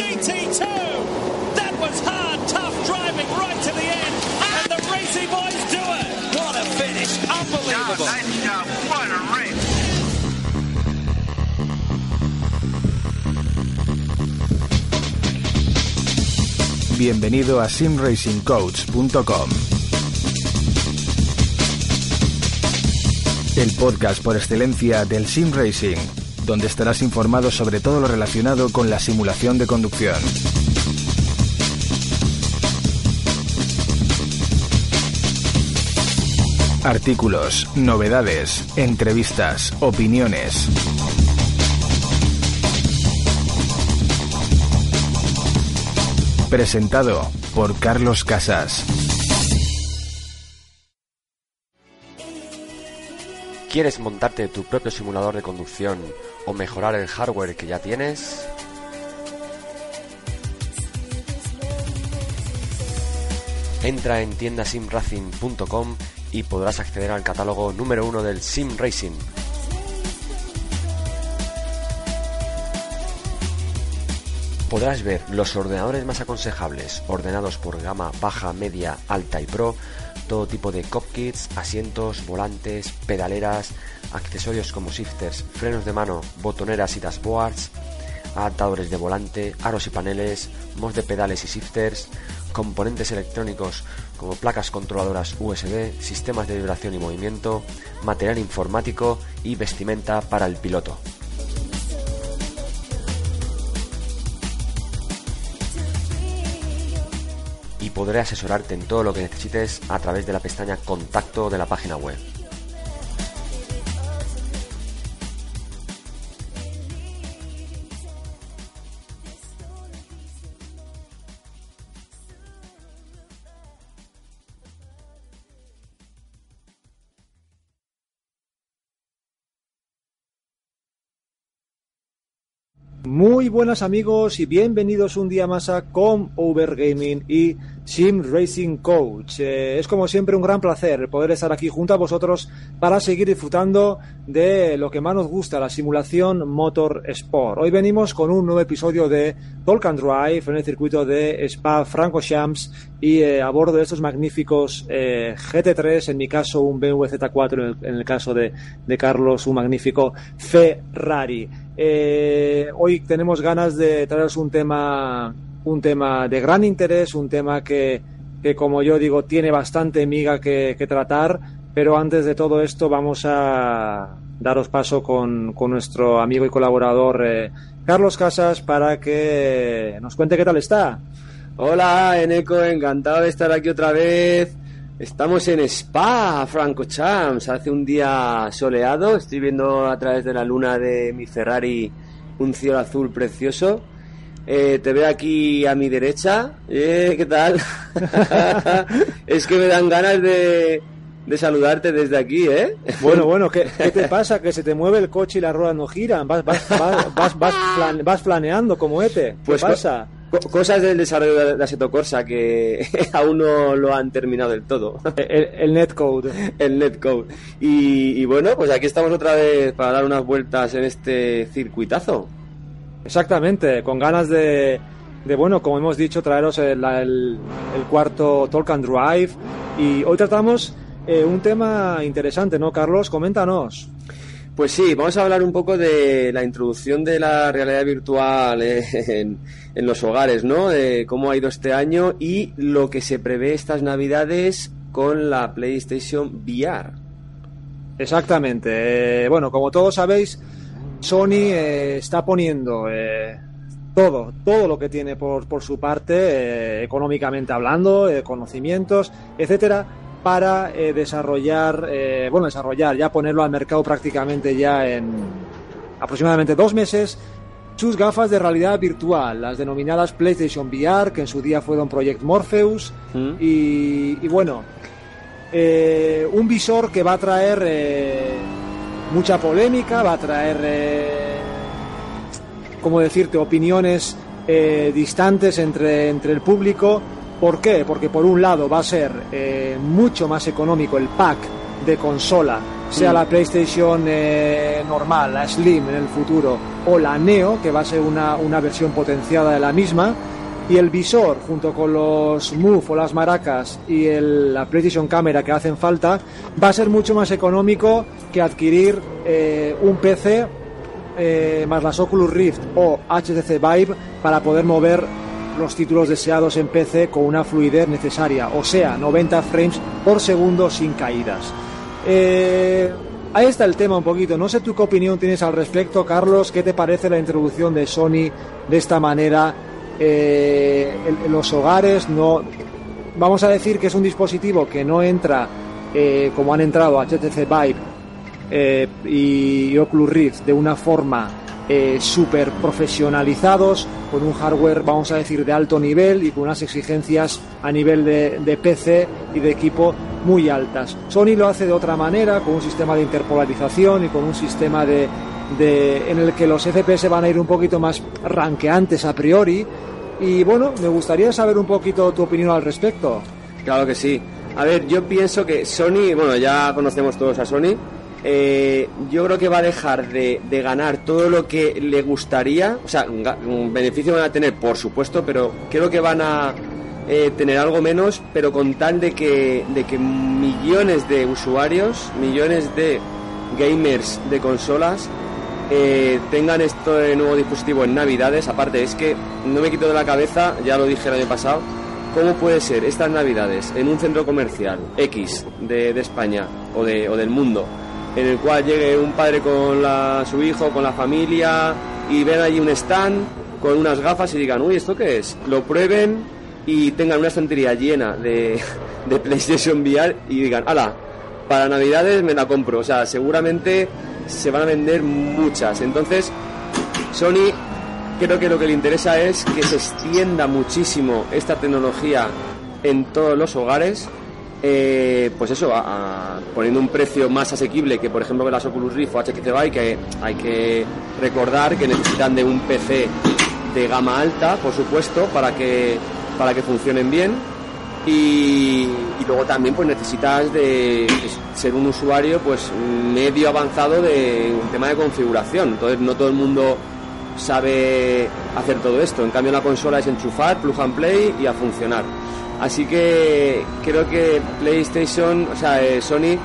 GT2. That was hard, tough driving right to the end. And the Racy boys do it. What a finish. Unbelievable. nice job. What a race. Bienvenido a simracingcoach.com. El podcast por excelencia del sim racing, donde estarás informado sobre todo lo relacionado con la simulación de conducción. Artículos, novedades, entrevistas, opiniones. Presentado por Carlos Casas. ¿Quieres montarte tu propio simulador de conducción o mejorar el hardware que ya tienes? Entra en tiendasimracing.com y podrás acceder al catálogo número uno del Sim Racing. Podrás ver los ordenadores más aconsejables, ordenados por gama baja, media, alta y pro, todo tipo de cockpits, asientos, volantes, pedaleras, accesorios como shifters, frenos de mano, botoneras y dashboards, adaptadores de volante, aros y paneles, mods de pedales y shifters, componentes electrónicos como placas controladoras USB, sistemas de vibración y movimiento, material informático y vestimenta para el piloto. y podré asesorarte en todo lo que necesites a través de la pestaña Contacto de la página web. Muy buenas amigos y bienvenidos un día más a Com Over Gaming y Sim Racing Coach. Eh, es como siempre un gran placer poder estar aquí junto a vosotros para seguir disfrutando de lo que más nos gusta, la simulación Motor Sport. Hoy venimos con un nuevo episodio de Talk Drive en el circuito de Spa Francorchamps y eh, a bordo de estos magníficos eh, GT3, en mi caso un BMW Z4, en el, caso de Carlos un magnífico Ferrari. Eh, hoy tenemos ganas de traeros un tema, un tema de gran interés, un tema que, que como yo digo, tiene bastante miga que, tratar, pero antes de todo esto vamos a daros paso con, con nuestro amigo y colaborador eh, Carlos Casas para que nos cuente qué tal está. Hola, Eneco, encantado de estar aquí otra vez. Estamos en Spa, Franco Champs. Hace un día soleado. Estoy viendo a través de la luna de mi Ferrari un cielo azul precioso. Eh, te veo aquí a mi derecha. Eh, ¿Qué tal? es que me dan ganas de, de saludarte desde aquí, ¿eh? Bueno, bueno, ¿qué, ¿qué, te pasa? Que se te mueve el coche y las ruedas no giran. Vas, vas, vas, vas, vas, plan, vas planeando como Ete. ¿Qué pues pasa? Cosas del desarrollo de la Seto Corsa que aún no lo han terminado del todo. El, el netcode. El netcode. Y, y, bueno, pues aquí estamos otra vez para dar unas vueltas en este circuitazo. Exactamente, con ganas de, de bueno, como hemos dicho, traeros el, el, el cuarto Talk and Drive. Y hoy tratamos eh, un tema interesante, ¿no, Carlos? Coméntanos. Pues sí, vamos a hablar un poco de la introducción de la realidad virtual en, en, los hogares, ¿no? De cómo ha ido este año y lo que se prevé estas navidades con la PlayStation VR. Exactamente. Eh, bueno, como todos sabéis, Sony eh, está poniendo eh, todo, todo lo que tiene por, por su parte, eh, económicamente hablando, conocimientos, etcétera, para eh, desarrollar, eh, bueno, desarrollar, ya ponerlo al mercado prácticamente ya en aproximadamente dos meses, sus gafas de realidad virtual, las denominadas PlayStation VR, que en su día fueron Project Morpheus, ¿Mm? y, y, bueno, eh, un visor que va a traer eh, mucha polémica, va a traer, como decirte, opiniones eh, distantes entre, entre el público, ¿Por qué? Porque por un lado va a ser eh, mucho más económico el pack de consola sea Mm. la PlayStation eh, normal, la Slim en el futuro, o la Neo, que va a ser una, una versión potenciada de la misma, y el visor, junto con los Move o las maracas y el- la PlayStation Camera que hacen falta, va a ser mucho más económico que adquirir eh, un PC eh, más las Oculus Rift o HTC Vive para poder mover los títulos deseados en PC con una fluidez necesaria, o sea, 90 frames por segundo sin caídas. Eh, ahí está el tema un poquito. No sé tú qué opinión tienes al respecto, Carlos. ¿Qué te parece la introducción de Sony de esta manera eh, en, en los hogares? No, vamos a decir que es un dispositivo que no entra eh, como han entrado HTC Vive eh, y Oculus Rift de una forma eh, súper profesionalizados, con un hardware, vamos a decir, de alto nivel y con unas exigencias a nivel de, de PC y de equipo muy altas. Sony lo hace de otra manera, con un sistema de interpolarización y con un sistema de, de- en el que los FPS van a ir un poquito más ranqueantes a priori. Y bueno, me gustaría saber un poquito tu opinión al respecto. Claro que sí. A ver, yo pienso que Sony, bueno, ya conocemos todos a Sony. Eh, yo creo que va a dejar de, ganar todo lo que le gustaría. O sea, un beneficio van a tener, por supuesto, pero creo que van a eh, tener algo menos, pero con tal de que, de que millones de usuarios, millones de gamers de consolas eh, tengan este nuevo dispositivo en Navidades. Aparte, es que no me quito de la cabeza, ya lo dije el año pasado, ¿cómo puede ser estas Navidades en un centro comercial X de, de España o, de, o del mundo, en el cual llegue un padre con la- su hijo, con la familia, y ven allí un stand con unas gafas y digan, uy, ¿esto qué es? Lo prueben y tengan una estantería llena de, de PlayStation VR y digan, ala, para Navidades me la compro. O sea, seguramente se van a vender muchas. Entonces, Sony creo que lo que le interesa es que se extienda muchísimo esta tecnología en todos los hogares. Eh, pues eso, a- a- poniendo un precio más asequible que por ejemplo que las Oculus Rift o HTC que hay que recordar que necesitan de un PC de gama alta, por supuesto, para que, para que funcionen bien. Y, y luego también pues necesitas de pues, ser un usuario pues medio avanzado de un tema de configuración. Entonces no todo el mundo sabe hacer todo esto. En cambio la consola es enchufar, plug and play y a funcionar. Así que creo que PlayStation, o sea, eh, Sony,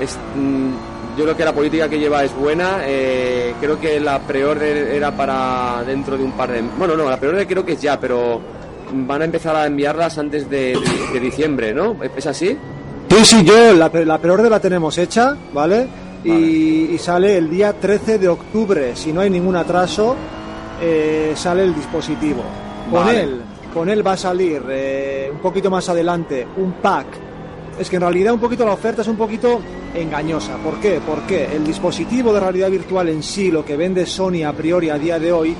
es, mm, yo creo que la política que lleva es buena. eh, creo que la pre-order era para dentro de un par de... Bueno, no, la pre-order creo que es ya, pero van a empezar a enviarlas antes de, de- de diciembre, ¿no? ¿Es así? Sí, sí, yo la, la preorden la tenemos hecha, ¿vale? Y, y sale el día 13 de octubre. Si no hay ningún atraso, eh, sale el dispositivo. Con Vale. él, con él va a salir eh, un poquito más adelante un pack. Es que en realidad un poquito la oferta es un poquito engañosa. ¿Por qué? Porque el dispositivo de realidad virtual en sí, lo que vende Sony a priori a día de hoy,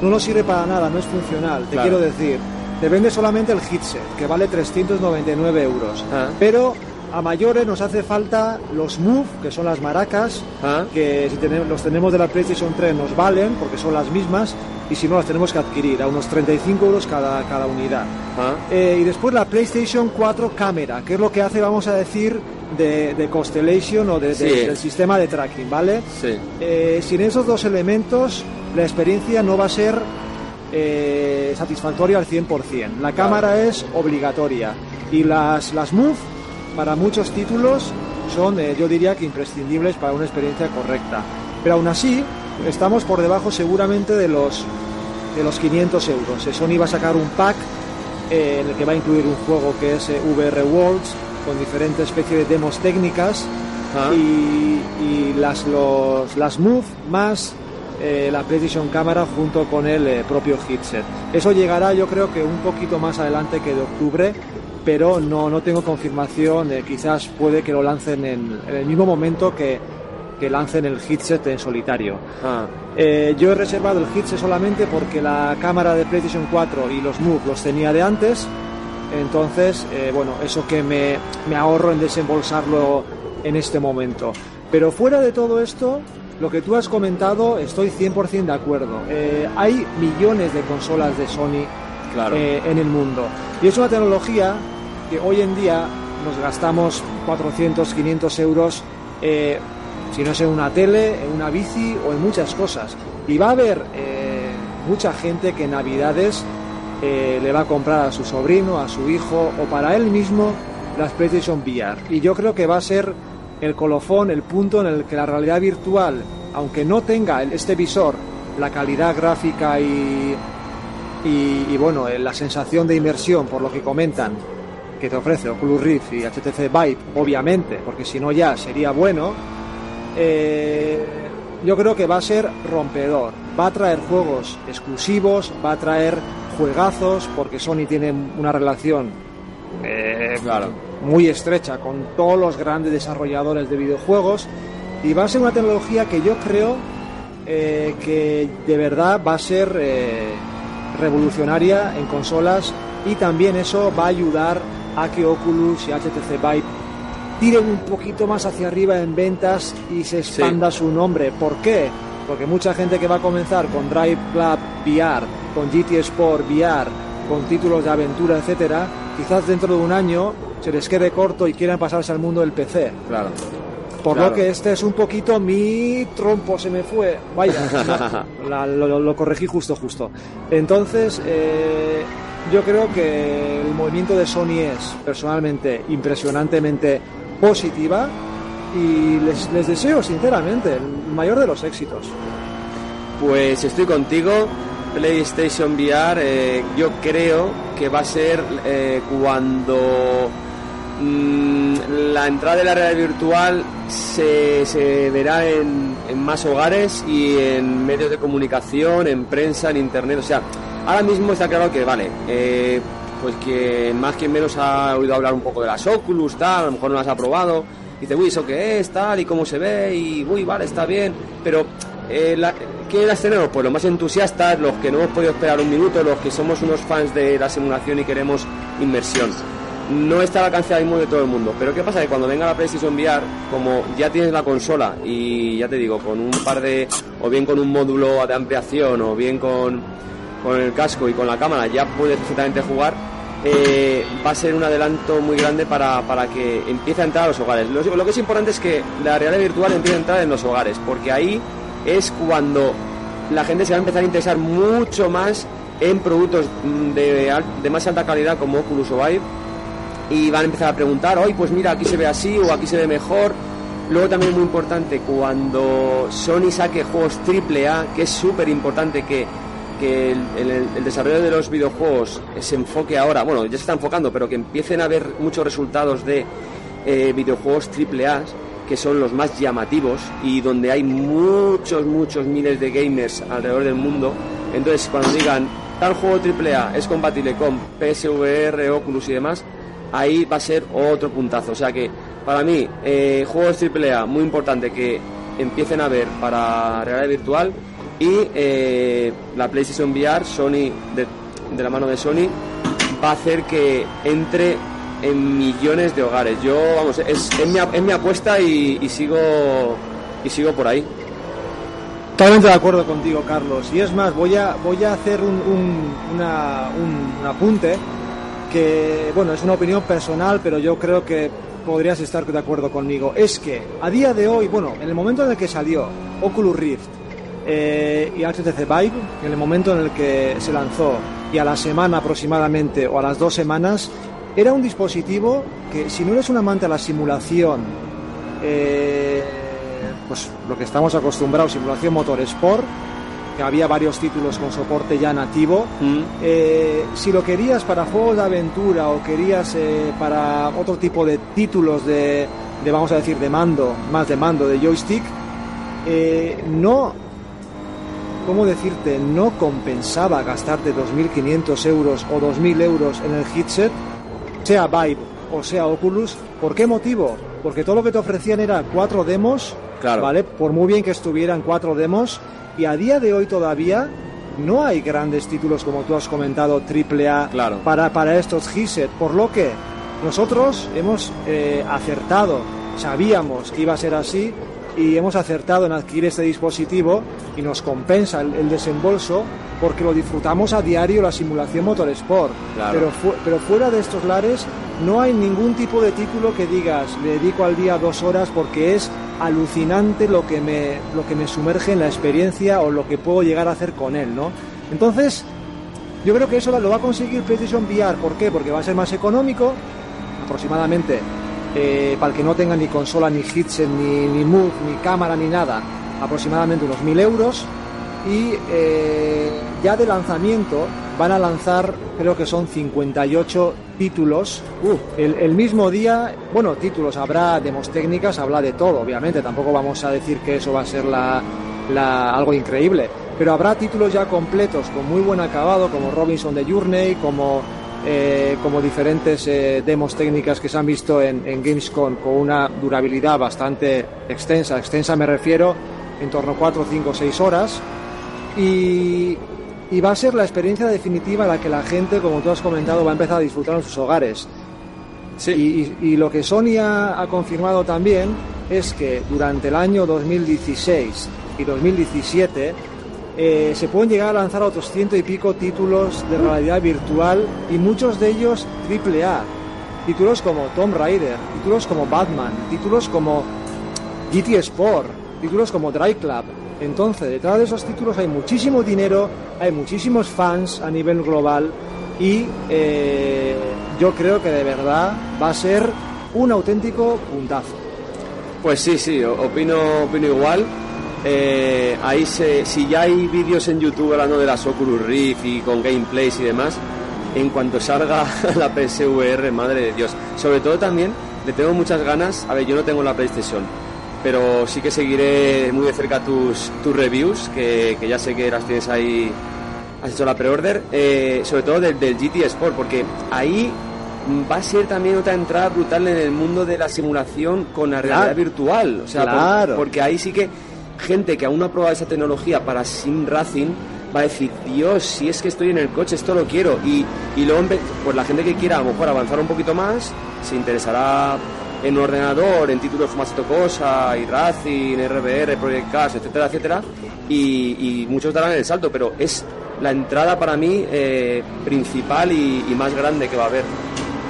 no nos sirve para nada, no es funcional. Te Claro. quiero decir, te vende solamente el headset, que vale 399 euros. Ah. Pero a mayores nos hace falta los Move, que son las maracas, Ah. que si tenemos, los tenemos de la PlayStation 3 nos valen, porque son las mismas, y si no las tenemos que adquirir a unos 35 euros cada, cada unidad. Ah. Eh, y después la PlayStation 4 cámara, que es lo que hace, vamos a decir, de, de Constellation o de- de- Sí. del sistema de tracking, ¿vale? Sí. Eh, sin esos dos elementos, la experiencia no va a ser eh, satisfactoria al 100%. La cámara es obligatoria y las, las Move, para muchos títulos, son, eh, yo diría que imprescindibles para una experiencia correcta. Pero aún así, estamos por debajo seguramente de los, de los 500 euros. Eh, Sony va a sacar un pack eh, en el que va a incluir un juego que es eh, VR Worlds, con diferentes especies de demos técnicas Ah. y, y las, los, las Move más eh, la PlayStation Cámara junto con el eh, propio headset. Eso llegará yo creo que un poquito más adelante que de octubre, pero no, no tengo confirmación, eh, quizás puede que lo lancen en, en el mismo momento que, que lancen el headset en solitario. Ah. Eh, yo he reservado el headset solamente porque la cámara de PlayStation 4 y los Move los tenía de antes, entonces, eh, bueno, eso que me, me ahorro en desembolsarlo en este momento. Pero fuera de todo esto, lo que tú has comentado, estoy 100% de acuerdo. Eh, hay millones de consolas de Sony Claro. eh, en el mundo. Y es una tecnología que hoy en día nos gastamos 400, 500 euros eh, si no es en una tele, en una bici o en muchas cosas. Y va a haber eh, mucha gente que en Navidades eh, le va a comprar a su sobrino, a su hijo o para él mismo las PlayStation VR. Y yo creo que va a ser el colofón, el punto en el que la realidad virtual, aunque no tenga este visor, la calidad gráfica y, y, y, bueno, la sensación de inmersión, por lo que comentan, que te ofrece Oculus Rift y HTC Vive, obviamente, porque si no ya sería bueno, eh, yo creo que va a ser rompedor. Va a traer juegos exclusivos, va a traer juegazos, porque Sony tiene una relación eh, muy estrecha con todos los grandes desarrolladores de videojuegos y va a ser una tecnología que yo creo eh, que de verdad va a ser revolucionaria en consolas y también eso va a ayudar a que Oculus y HTC Vive tiren un poquito más hacia arriba en ventas y se expanda su nombre. ¿Por qué? Porque mucha gente que va a comenzar con Drive Club VR, con GT Sport VR, con títulos de aventura, etcétera, quizás dentro de un año se les quede corto y quieran pasarse al mundo del PC. Claro. Por Claro. lo que este es un poquito mi trompo, se me fue. Vaya, la- lo, lo corregí justo, justo. Entonces, eh, yo creo que el movimiento de Sony es personalmente impresionantemente positiva y les, deseo sinceramente el mayor de los éxitos. Pues estoy contigo. PlayStation VR, eh, yo creo que va a ser eh, cuando mm, la entrada de la realidad virtual se, se verá en, en más hogares y en medios de comunicación, en prensa, en internet. O sea, ahora mismo está claro que, vale, eh, pues que más que menos ha oído hablar un poco de las Oculus, tal, a lo mejor no las ha probado. Dice, uy, ¿eso qué es? Tal, y cómo se ve, y uy, vale, está bien. Pero, eh, la, ¿qué las tenemos? Pues los más entusiastas, los que no hemos podido esperar un minuto, los que somos unos fans de la simulación y queremos inmersión. No está al alcance mismo de todo el mundo. Pero ¿qué pasa? Que cuando venga la PlayStation VR, como ya tienes la consola y ya te digo, con un par de, o bien con un módulo de ampliación, o bien con, con el casco y con la cámara, ya puedes perfectamente jugar, eh, va a ser un adelanto muy grande para, para que empiece a entrar a los hogares. Lo, que es importante es que la realidad virtual empiece a entrar en los hogares, porque ahí es cuando la gente se va a empezar a interesar mucho más en productos de, de más alta calidad como Oculus o Vive y van a empezar a preguntar, hoy pues mira, aquí se ve así o aquí se ve mejor. Luego también muy importante, cuando Sony saque juegos AAA, que es súper importante que, que el, el- el desarrollo de los videojuegos se enfoque ahora, bueno, ya se está enfocando, pero que empiecen a haber muchos resultados de eh, videojuegos AAA, que son los más llamativos y donde hay muchos, muchos miles de gamers alrededor del mundo. Entonces, cuando digan, tal juego AAA es compatible con PSVR, Oculus y demás, ahí va a ser otro puntazo. O sea que, para mí, eh, juegos AAA muy importante que empiecen a ver para realidad virtual y eh, la PlayStation VR, Sony, de, de la mano de Sony, va a hacer que entre en millones de hogares. Yo, vamos, es, es, mi, es mi apuesta y, y sigo y sigo por ahí. Totalmente de acuerdo contigo, Carlos. Y es más, voy a, voy a hacer un, un, una- un- un apunte que, bueno, es una opinión personal, pero yo creo que podrías estar de acuerdo conmigo. Es que a día de hoy, bueno, en el momento en el que salió Oculus Rift eh, y HTC Vive, en el momento en el que se lanzó y a la semana aproximadamente o a las dos semanas, era un dispositivo que si no eres un amante a la simulación, eh, pues lo que estamos acostumbrados, simulación motorsport, que había varios títulos con soporte ya nativo. Eh, si lo querías para juegos de aventura o querías eh, para otro tipo de títulos de, de, vamos a decir, de mando, más de mando, de joystick, eh, no, ¿cómo decirte? No compensaba gastarte 2.500 euros o 2.000 euros en el headset, sea Vive o sea Oculus. ¿Por qué motivo? Porque todo lo que te ofrecían era cuatro demos, Claro. ¿vale? Por muy bien que estuvieran cuatro demos, y a día de hoy todavía no hay grandes títulos como tú has comentado, AAA, Claro. para, para estos headset, por lo que nosotros hemos eh, acertado, sabíamos que iba a ser así y hemos acertado en adquirir este dispositivo y nos compensa el, el desembolso porque lo disfrutamos a diario la simulación Motorsport. Claro. Pero, fu- pero fuera de estos lares no hay ningún tipo de título que digas le dedico al día dos horas porque es alucinante lo que me lo que me sumerge en la experiencia o lo que puedo llegar a hacer con él, ¿no? Entonces, yo creo que eso lo va a conseguir PlayStation VR. ¿Por qué? Porque va a ser más económico, aproximadamente, eh, para el que no tenga ni consola, ni headset, ni, ni move, ni cámara, ni nada, aproximadamente unos 1000 euros. Y eh, ya de lanzamiento van a lanzar, creo que son 58 títulos. Uh, el, el mismo día, bueno, títulos, habrá demos técnicas, habla de todo, obviamente. Tampoco vamos a decir que eso va a ser la, la, algo increíble. Pero habrá títulos ya completos con muy buen acabado, como Robinson de Journey, como, eh, como diferentes eh, demos técnicas que se han visto en, en Gamescom con una durabilidad bastante extensa. Extensa me refiero en torno a 4, 5, 6 horas. Y, y va a ser la experiencia definitiva la que la gente, como tú has comentado, va a empezar a disfrutar en sus hogares. Sí. Y, y- lo que Sony ha, ha confirmado también es que durante el año 2016 y 2017 eh, se pueden llegar a lanzar otros ciento y pico títulos de realidad virtual y muchos de ellos triple A. Títulos como Tomb Raider, títulos como Batman, títulos como GT Sport, títulos como Drive Club. Entonces, detrás de esos títulos hay muchísimo dinero, hay muchísimos fans a nivel global y eh, yo creo que de verdad va a ser un auténtico puntazo. Pues sí, sí, opino, opino igual. Eh, ahí se, si ya hay vídeos en YouTube hablando de las Oculus Rift y con gameplays y demás, en cuanto salga la PSVR, madre de Dios. Sobre todo también le tengo muchas ganas. A ver, yo no tengo la PlayStation, pero sí que seguiré muy de cerca tus, tus reviews, que, que ya sé que las tienes ahí. Has hecho la pre-order, eh, sobre todo del, del GT Sport, porque ahí va a ser también otra entrada brutal en el mundo de la simulación con la realidad Claro. virtual. O sea, por- Claro. porque ahí sí que gente que aún no ha probado esa tecnología para sim racing va a decir, Dios, si es que estoy en el coche, esto lo quiero. Y, y luego, pues la gente que quiera a lo mejor avanzar un poquito más, se interesará en un ordenador, en títulos como Cosa, y Racing, RBR, Project Cars, etcétera, etcétera. Y, muchos darán el salto, pero es la entrada para mí eh, principal y más grande que va a haber.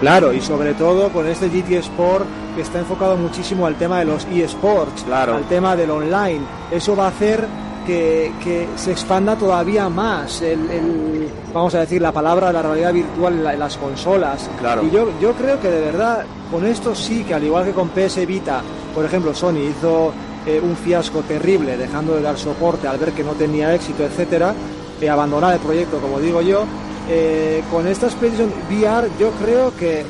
Claro, y sobre todo con este GT Sport que está enfocado muchísimo al tema de los eSports, Claro. al tema del online. Eso va a hacer que, que se expanda todavía más el, el- vamos a decir, la palabra de la realidad virtual en, la- en las consolas. Claro. Y yo, yo creo que de verdad, con esto sí que al igual que con PS Vita, por ejemplo, Sony hizo eh, un fiasco terrible dejando de dar soporte al ver que no tenía éxito, etcétera, eh, abandonar el proyecto, como digo yo. Eh, con esta PlayStation VR yo creo que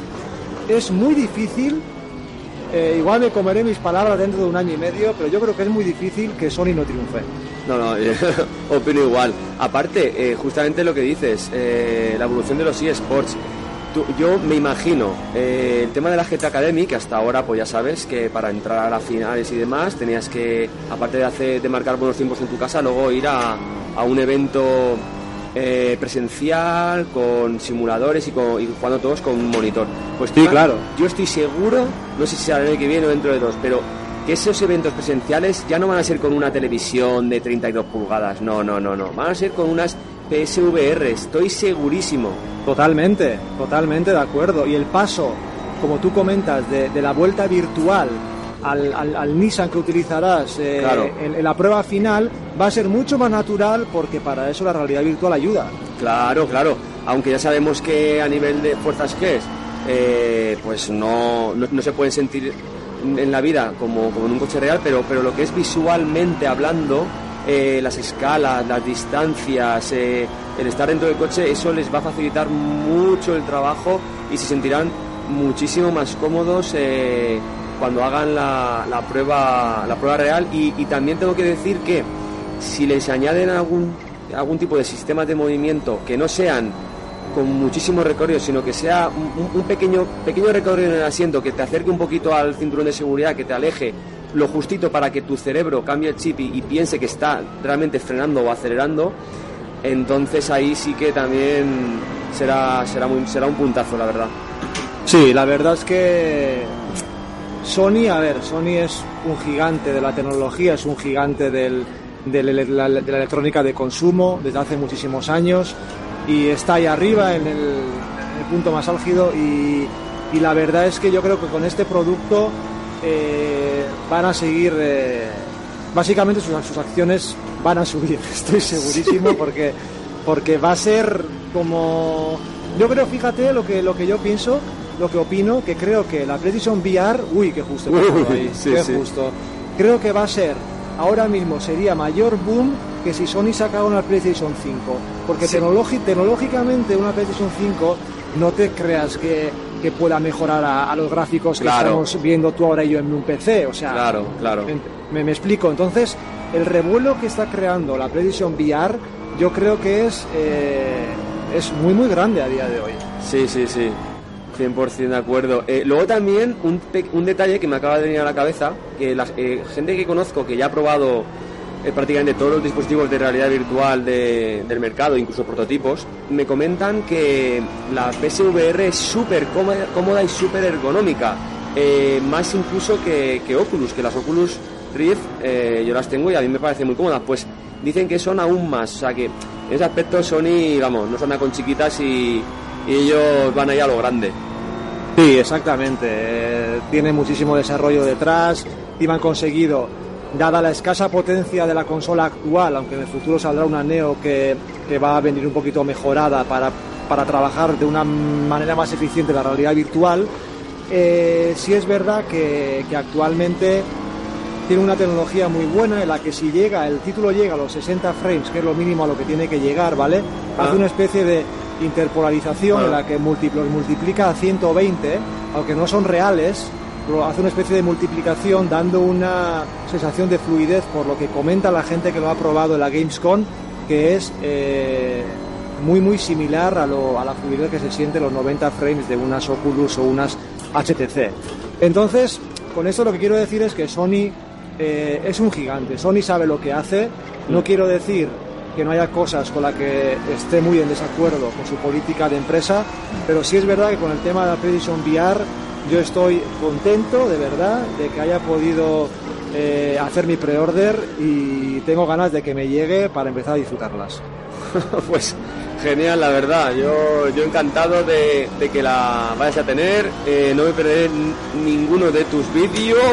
es muy difícil, eh, igual me comeré mis palabras dentro de un año y medio, pero yo creo que es muy difícil que Sony no triunfe. No, no, opino igual. Aparte, eh, justamente lo que dices, eh, la evolución de los eSports. Yo me imagino el tema de la GT Academy, que hasta ahora, pues ya sabes que para entrar a las finales y demás tenías que, aparte de, hacer, de marcar buenos tiempos en tu casa, luego ir a, a un evento eh, presencial con simuladores y, con, y jugando todos con un monitor. Pues Sí, claro. Yo estoy seguro, no sé si será el año que viene o dentro de dos, pero que esos eventos presenciales ya no van a ser con una televisión de 32 pulgadas, no, no, no, no, van a ser con unas PSVR, estoy segurísimo. Totalmente, totalmente de acuerdo. Y el paso, como tú comentas, de, de la vuelta virtual al, al- al Nissan que utilizarás eh, Claro. en, en la prueba final va a ser mucho más natural porque para eso la realidad virtual ayuda. Claro, claro, aunque ya sabemos que a nivel de fuerzas que es, eh, pues no, no, no se pueden sentir en la vida como, como en un coche real, pero, pero lo que es visualmente hablando, eh, las escalas, las distancias, eh, el estar dentro del coche, eso les va a facilitar mucho el trabajo y se sentirán muchísimo más cómodos eh, cuando hagan la, la prueba, la prueba real. Y, también tengo que decir que si les añaden algún, algún tipo de sistemas de movimiento que no sean con muchísimo recorrido, sino que sea un, pequeño, pequeño recorrido en el asiento que te acerque un poquito al cinturón de seguridad, que te aleje lo justito para que tu cerebro cambie el chip y, y piense que está realmente frenando o acelerando, entonces ahí sí que también será, será, muy, será un puntazo, la verdad. Sí, la verdad es que Sony, a ver, Sony es un gigante de la tecnología, es un gigante del- de, la, de la electrónica de consumo desde hace muchísimos años y está ahí arriba en el, en el punto más álgido y, y la verdad es que yo creo que con este producto eh, van a seguir, eh, básicamente sus, sus acciones van a subir, estoy segurísimo, porque, porque va a ser como... Yo creo, fíjate lo que, lo que yo pienso, lo que opino, que creo que la PlayStation VR, uy, qué justo, qué justo ahí, sí, qué sí. justo. Creo que va a ser, ahora mismo sería mayor boom que si Sony sacara una PlayStation 5, porque tecnológicamente una PlayStation 5 no te creas que, que pueda mejorar a, a los gráficos que estamos viendo tú ahora y yo en un PC, o sea, Claro, claro. me, me explico. Entonces, el revuelo que está creando la PlayStation VR, yo creo que es, eh, es muy, muy grande a día de hoy. Sí, sí, sí. 100% de acuerdo. Eh, luego también un, un detalle que me acaba de venir a la cabeza, que la eh, gente que conozco que ya ha probado eh, prácticamente todos los dispositivos de realidad virtual de- del mercado, incluso prototipos, me comentan que la PSVR es súper cómoda, cómoda y súper ergonómica. Eh, más incluso que, que Oculus, que las Oculus Rift yo las tengo y a mí me parecen muy cómodas. Pues dicen que son aún más, o sea que en ese aspecto Sony, vamos, no se anda con chiquitas y, ellos van ahí a lo grande. Sí, exactamente. Eh, tiene muchísimo desarrollo detrás y han conseguido, dada la escasa potencia de la consola actual, aunque en el futuro saldrá una Neo que, que va a venir un poquito mejorada para, para trabajar de una manera más eficiente la realidad virtual, eh, sí es verdad que, que actualmente tiene una tecnología muy buena en la que si llega, el título llega a los 60 frames, que es lo mínimo a lo que tiene que llegar, ¿vale? Ah. Hace una especie de interpolarización Ah. en la que multi- los multiplica a 120, aunque no son reales, hace una especie de multiplicación dando una sensación de fluidez, por lo que comenta la gente que lo ha probado en la Gamescom, que es eh, muy muy similar a, lo- a la fluidez que se siente en los 90 frames de unas Oculus o unas HTC. Entonces, con esto lo que quiero decir es que Sony eh, es un gigante, Sony sabe lo que hace, no quiero decir que no haya cosas con las que esté muy en desacuerdo con su política de empresa, pero sí es verdad que con el tema de la PlayStation VR yo estoy contento de verdad de que haya podido eh, hacer mi pre-order y tengo ganas de que me llegue para empezar a disfrutarlas. pues genial, la verdad. Yo, yo encantado de, de que la vayas a tener. Eh, no me perderé ninguno de tus vídeos.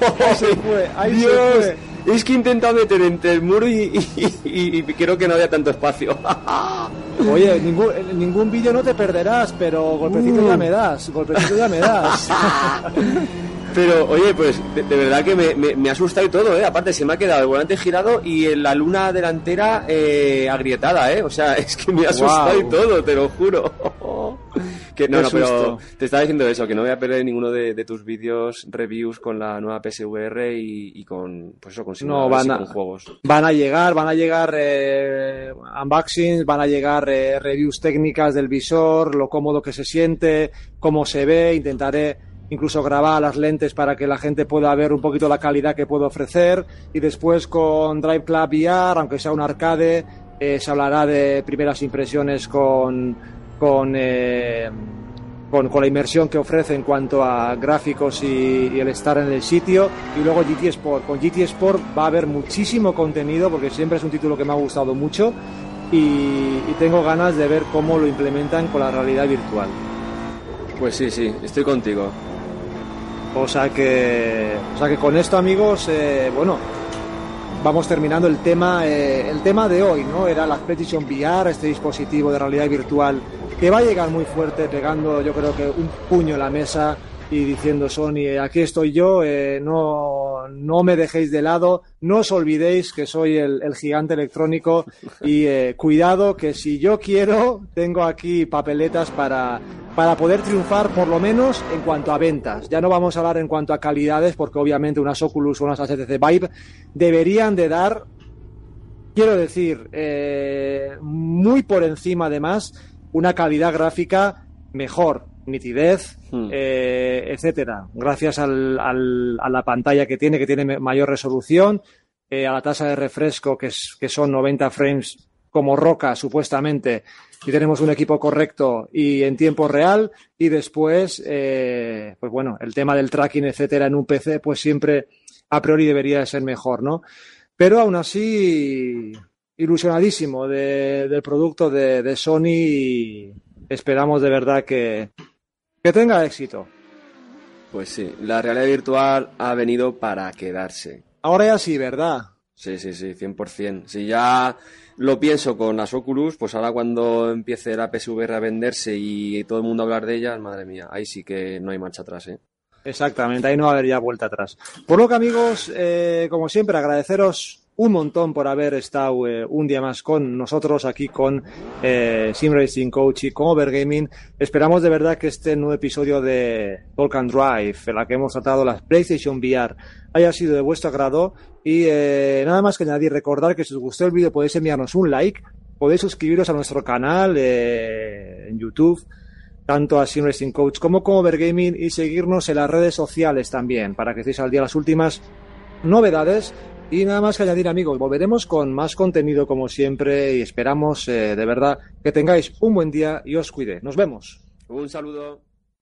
Ahí se fue, ahí se Dios, fue. es que he intentado meter entre el muro y, y- y- y creo que no había tanto espacio. Oye, ningún, en ningún vídeo no te perderás, pero golpecito Uh. ya me das, golpecito ya me das. Pero, oye, pues de, de verdad que me, me- me ha asustado y todo, ¿eh? Aparte, se me ha quedado el volante girado y en la luna delantera eh, agrietada, ¿eh? O sea, es que me ha asustado y todo, te lo juro. que no, no, pero te estaba diciendo eso, que no voy a perder ninguno de, de tus vídeos reviews con la nueva PSVR y, y con, pues eso, con No, van a- con juegos. Van a llegar, van a llegar eh, unboxings, van a llegar eh, reviews técnicas del visor, lo cómodo que se siente, cómo se ve, intentaré incluso grabar las lentes para que la gente pueda ver un poquito la calidad que puedo ofrecer y después con Drive Club VR, aunque sea un arcade, eh, se hablará de primeras impresiones con con, eh, con, la inmersión que ofrece en cuanto a gráficos y, el estar en el sitio. Y luego GT Sport. Con GT Sport va a haber muchísimo contenido porque siempre es un título que me ha gustado mucho y tengo ganas de ver cómo lo implementan con la realidad virtual. Pues sí, sí, estoy contigo. O sea que, o sea que con esto, amigos, eh, bueno, vamos terminando el tema, eh, el tema de hoy, ¿no? Era la PlayStation VR, este dispositivo de realidad virtual que va a llegar muy fuerte, pegando, yo creo que un puño en la mesa y diciendo Sony, aquí estoy yo, eh, no, no me dejéis de lado, no os olvidéis que soy el, el gigante electrónico y eh, cuidado que si yo quiero, tengo aquí papeletas para, para poder triunfar por lo menos en cuanto a ventas. Ya no vamos a hablar en cuanto a calidades, porque obviamente unas Oculus o unas HTC Vive deberían de dar, quiero decir, eh, muy por encima además, una calidad gráfica mejor, nitidez, Hmm. eh, etcétera. Gracias al, al- a la pantalla que tiene, que tiene mayor resolución, eh, a la tasa de refresco, que, es, que son 90 frames como roca, supuestamente, y tenemos un equipo correcto y en tiempo real, y después, eh, pues bueno, el tema del tracking, etcétera, en un PC, pues siempre a priori debería de ser mejor, ¿no? Pero aún así, ilusionadísimo de- del producto de, de Sony y esperamos de verdad que, que tenga éxito. Pues sí, la realidad virtual ha venido para quedarse. Ahora ya sí, ¿verdad? Sí, sí, sí, 100%. Si ya lo pienso con las Oculus, pues ahora cuando empiece la PSVR a venderse y todo el mundo a hablar de ellas, madre mía, ahí sí que no hay marcha atrás, ¿eh? Exactamente, ahí no va a haber ya vuelta atrás. Por lo que amigos, eh, como siempre, agradeceros un montón por haber estado eh, un día más con nosotros aquí con eh, Sim Racing Coach y con Overgaming. Esperamos de verdad que este nuevo episodio de Talk and Drive, en la que hemos tratado las PlayStation VR, haya sido de vuestro agrado. Y eh, nada más que añadir, recordar que si os gustó el vídeo podéis enviarnos un like, podéis suscribiros a nuestro canal eh, en YouTube tanto a Sim Racing Coach como con Overgaming y seguirnos en las redes sociales también para que estéis al día de las últimas novedades y nada más que añadir, amigos, volveremos con más contenido como siempre y esperamos eh, de verdad que tengáis un buen día y os cuide. Nos vemos. Un saludo.